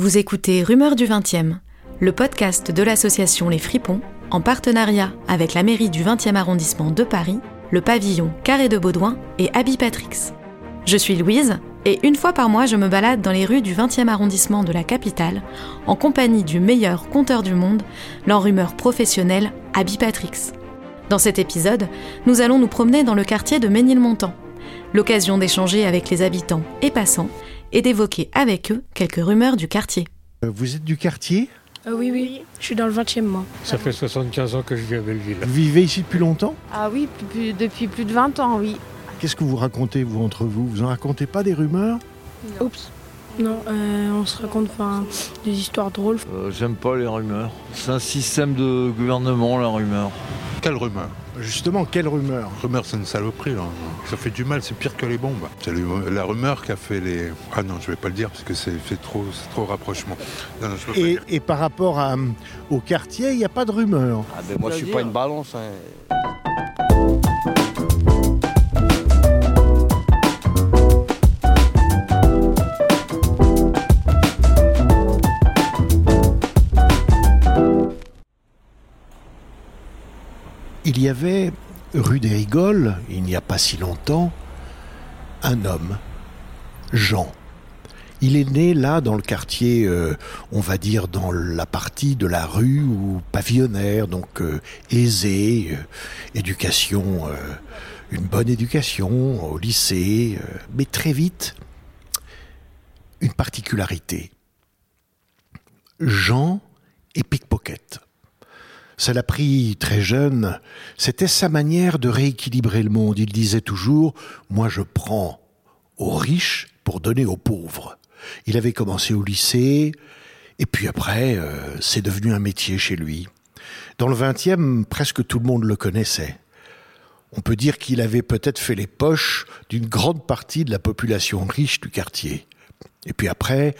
Vous écoutez Rumeurs du 20e, le podcast de l'association Les Fripons, en partenariat avec la mairie du 20e arrondissement de Paris, le pavillon Carré de Baudouin et Abby Patrix. Je suis Louise, et une fois par mois, je me balade dans les rues du 20e arrondissement de la capitale, en compagnie du meilleur conteur du monde, l'enrumeur professionnel Abby Patrix. Dans cet épisode, nous allons nous promener dans le quartier de Ménilmontant, l'occasion d'échanger avec les habitants et passants et d'évoquer avec eux quelques rumeurs du quartier. Euh, Vous êtes du quartier? Euh, oui, oui, je suis dans le 20e moi. Ça fait 75 ans que je vis à Belleville. Vous vivez ici depuis longtemps? Ah oui, depuis, depuis plus de 20 ans, oui. Qu'est-ce que vous racontez, vous, entre vous? Vous en racontez pas des rumeurs? Oups. Non, euh, on se raconte enfin, des histoires drôles. Euh, J'aime pas les rumeurs. C'est un système de gouvernement, la rumeur. Quelle rumeur? Justement, quelle rumeur Rumeur, c'est une saloperie. là. Ça fait du mal, c'est pire que les bombes. C'est la rumeur qui a fait les. Ah non, je vais pas le dire parce que c'est fait trop, c'est trop rapprochement. Non, non, je peux pas le et, dire. et par rapport à, au quartier, il n'y a pas de rumeur. Ah ben moi je suis pas une balance. hein. Il y avait, rue des Rigoles, il n'y a pas si longtemps, un homme, Jean. Il est né là dans le quartier, euh, on va dire dans la partie de la rue où pavillonnaire, donc euh, aisé, euh, éducation, une bonne éducation au lycée, mais très vite, une particularité. Jean est pickpocket. Ça l'a pris très jeune. C'était sa manière de rééquilibrer le monde. Il disait toujours Moi, je prends aux riches pour donner aux pauvres. Il avait commencé au lycée, et puis après, euh, c'est devenu un métier chez lui. Dans le 20e, presque tout le monde le connaissait. On peut dire qu'il avait peut-être fait les poches d'une grande partie de la population riche du quartier. Et puis après,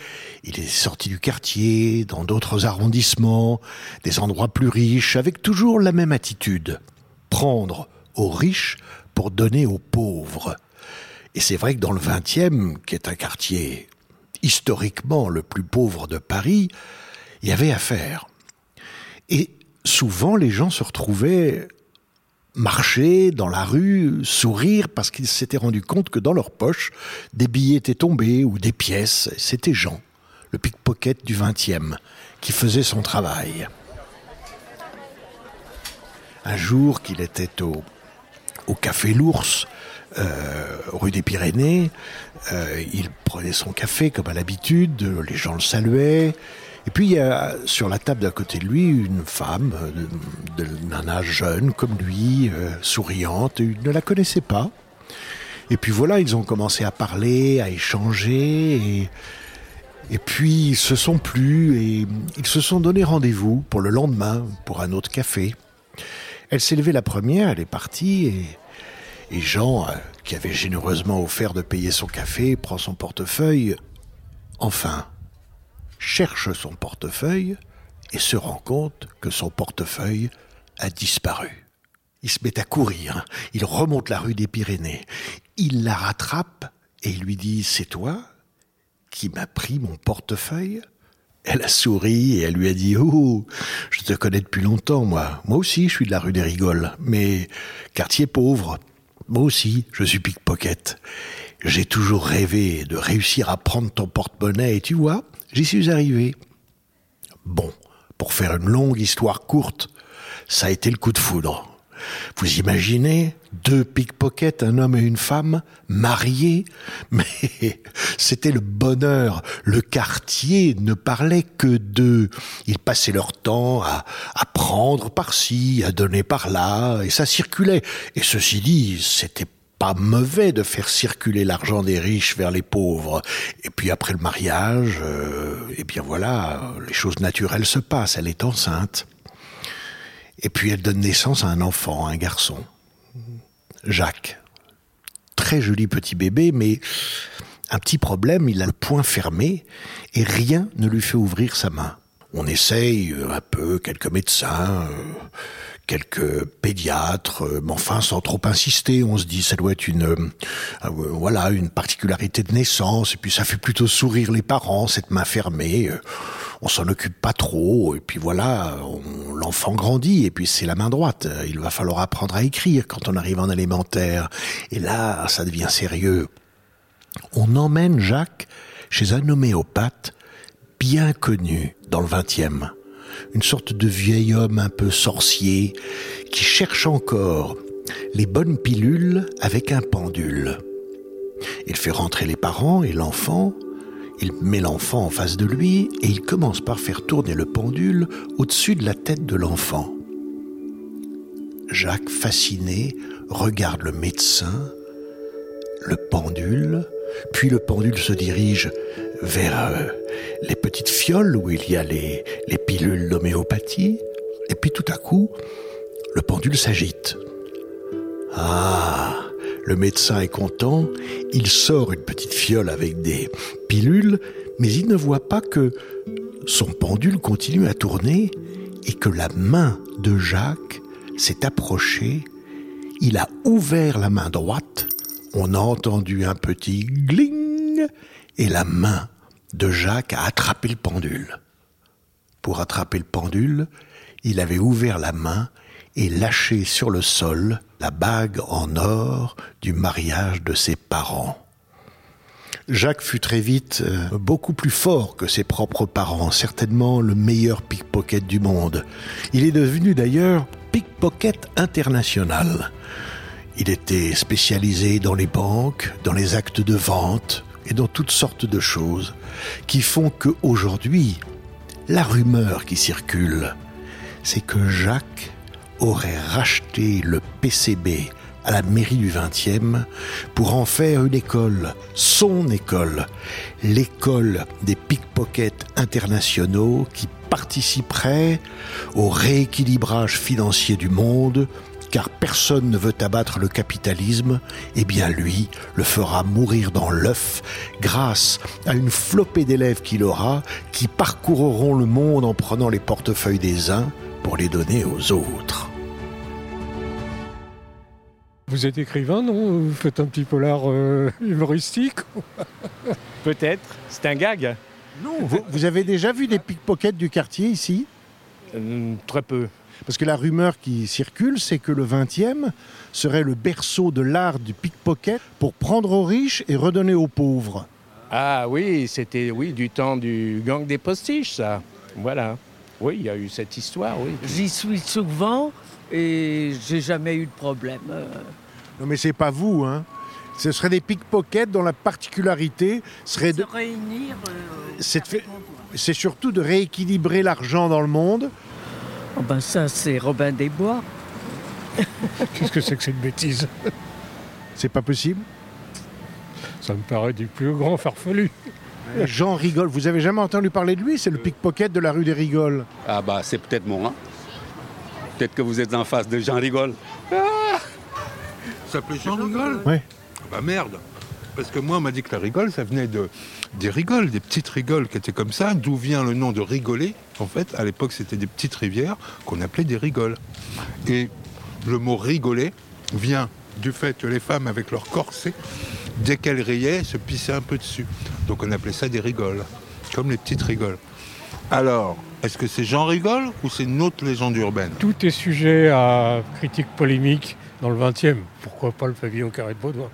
il est sorti du quartier, dans d'autres arrondissements, des endroits plus riches, avec toujours la même attitude. Prendre aux riches pour donner aux pauvres. Et c'est vrai que dans le 20e, qui est un quartier historiquement le plus pauvre de Paris, il y avait à faire. Et souvent, les gens se retrouvaient marcher dans la rue, sourire parce qu'ils s'étaient rendus compte que dans leur poche, des billets étaient tombés ou des pièces. C'était Jean, le pickpocket du 20e, qui faisait son travail. Un jour qu'il était au, au café L'Ours, euh, rue des Pyrénées, euh, il prenait son café comme à l'habitude, les gens le saluaient. Et puis il y a sur la table d'à côté de lui une femme euh, d'un âge jeune comme lui, euh, souriante, il ne la connaissait pas. Et puis voilà, ils ont commencé à parler, à échanger, et, puis ils se sont plus, et ils se sont donné rendez-vous pour le lendemain, pour un autre café. Elle s'est levée la première, elle est partie, et, et Jean, euh, qui avait généreusement offert de payer son café, prend son portefeuille. Enfin, cherche son portefeuille et se rend compte que son portefeuille a disparu. Il se met à courir, il remonte la rue des Pyrénées, il la rattrape et il lui dit C'est toi qui m'as pris mon portefeuille? Elle a souri et elle lui a dit Oh, je te connais depuis longtemps, moi. Moi aussi, je suis de la rue des Rigoles, mais quartier pauvre. Moi aussi, je suis pickpocket. J'ai toujours rêvé de réussir à prendre ton porte-monnaie et tu vois, j'y suis arrivé. Bon, pour faire une longue histoire courte, ça a été le coup de foudre. Vous imaginez deux pickpockets, un homme et une femme, mariés Mais c'était le bonheur. Le quartier ne parlait que d'eux. Ils passaient leur temps à, à prendre par-ci, à donner par-là, et ça circulait. Et ceci dit, c'était pas mauvais de faire circuler l'argent des riches vers les pauvres. Et puis après le mariage, euh, eh bien voilà, les choses naturelles se passent. Elle est enceinte. Et puis elle donne naissance à un enfant, un garçon, Jacques. Très joli petit bébé, mais un petit problème, il a le poing fermé et rien ne lui fait ouvrir sa main. On essaye euh, un peu, quelques médecins, euh, quelques pédiatres, euh, mais enfin sans trop insister. On se dit ça doit être une euh, euh, voilà une particularité de naissance et puis ça fait plutôt sourire les parents cette main fermée. on s'en occupe pas trop et puis voilà, l'enfant grandit et puis c'est la main droite. Il va falloir apprendre à écrire quand on arrive en élémentaire et là ça devient sérieux. On emmène Jacques chez un homéopathe bien connu dans le 20e une sorte de vieil homme un peu sorcier qui cherche encore les bonnes pilules avec un pendule. Il fait rentrer les parents et l'enfant, il met l'enfant en face de lui et il commence par faire tourner le pendule au-dessus de la tête de l'enfant. Jacques, fasciné, regarde le médecin, le pendule, puis le pendule se dirige vers euh, les petites fioles où il y a les, les pilules d'homéopathie, et puis tout à coup, le pendule s'agite. Ah, le médecin est content, il sort une petite fiole avec des pilules, mais il ne voit pas que son pendule continue à tourner et que la main de Jacques s'est approchée, il a ouvert la main droite, on a entendu un petit gling et la main de Jacques a attrapé le pendule. Pour attraper le pendule, il avait ouvert la main et lâché sur le sol la bague en or du mariage de ses parents. Jacques fut très vite euh, beaucoup plus fort que ses propres parents, certainement le meilleur pickpocket du monde. Il est devenu d'ailleurs pickpocket international. Il était spécialisé dans les banques, dans les actes de vente, et dans toutes sortes de choses qui font que aujourd'hui, la rumeur qui circule, c'est que Jacques aurait racheté le PCB à la mairie du 20e pour en faire une école, son école, l'école des pickpockets internationaux qui participerait au rééquilibrage financier du monde car personne ne veut abattre le capitalisme, eh bien lui le fera mourir dans l'œuf grâce à une flopée d'élèves qu'il aura qui parcourront le monde en prenant les portefeuilles des uns pour les donner aux autres. Vous êtes écrivain, non? Vous faites un petit polar euh, humoristique Peut-être. C'est un gag. Non, vous, avez déjà vu des pickpockets du quartier ici? Euh, Très peu. Parce que la rumeur qui circule, c'est que le 20e serait le berceau de l'art du pickpocket pour prendre aux riches et redonner aux pauvres. Ah oui, c'était oui du temps du gang des postiches, ça. Voilà. Oui, il y a eu cette histoire, oui. J'y suis souvent et j'ai jamais eu de problème. Non mais c'est pas vous, hein. Ce serait des pickpockets dont la particularité serait de... réunir... Euh, c'est surtout de rééquilibrer l'argent dans le monde Oh ben ça, c'est Robin des Bois. Qu'est-ce que c'est que cette bêtise? C'est pas possible? Ça me paraît du plus grand farfelu. Jean Rigole, vous avez jamais entendu parler de lui? C'est le pickpocket de la rue des Rigoles. Ah bah c'est peut-être moi. Hein. peut-être que vous êtes en face de Jean Rigole. Ah ça s'appelait Jean Rigole Oui. Bah merde parce que moi, on m'a dit que la rigole, ça venait de, des rigoles, des petites rigoles qui étaient comme ça. D'où vient le nom de rigoler En fait, à l'époque, c'était des petites rivières qu'on appelait des rigoles. Et le mot rigoler vient du fait que les femmes, avec leur corset, dès qu'elles riaient, se pissaient un peu dessus. Donc on appelait ça des rigoles, comme les petites rigoles. Alors, est-ce que c'est Jean Rigole ou c'est une autre légende urbaine? Tout est sujet à critique polémique dans le 20e. Pourquoi pas le pavillon carré de Baudouin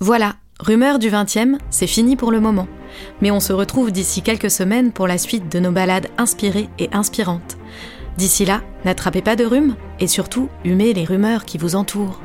Voilà, Rumeur du 20e, c'est fini pour le moment. Mais on se retrouve d'ici quelques semaines pour la suite de nos balades inspirées et inspirantes. D'ici là, n'attrapez pas de rhume et surtout, humez les rumeurs qui vous entourent.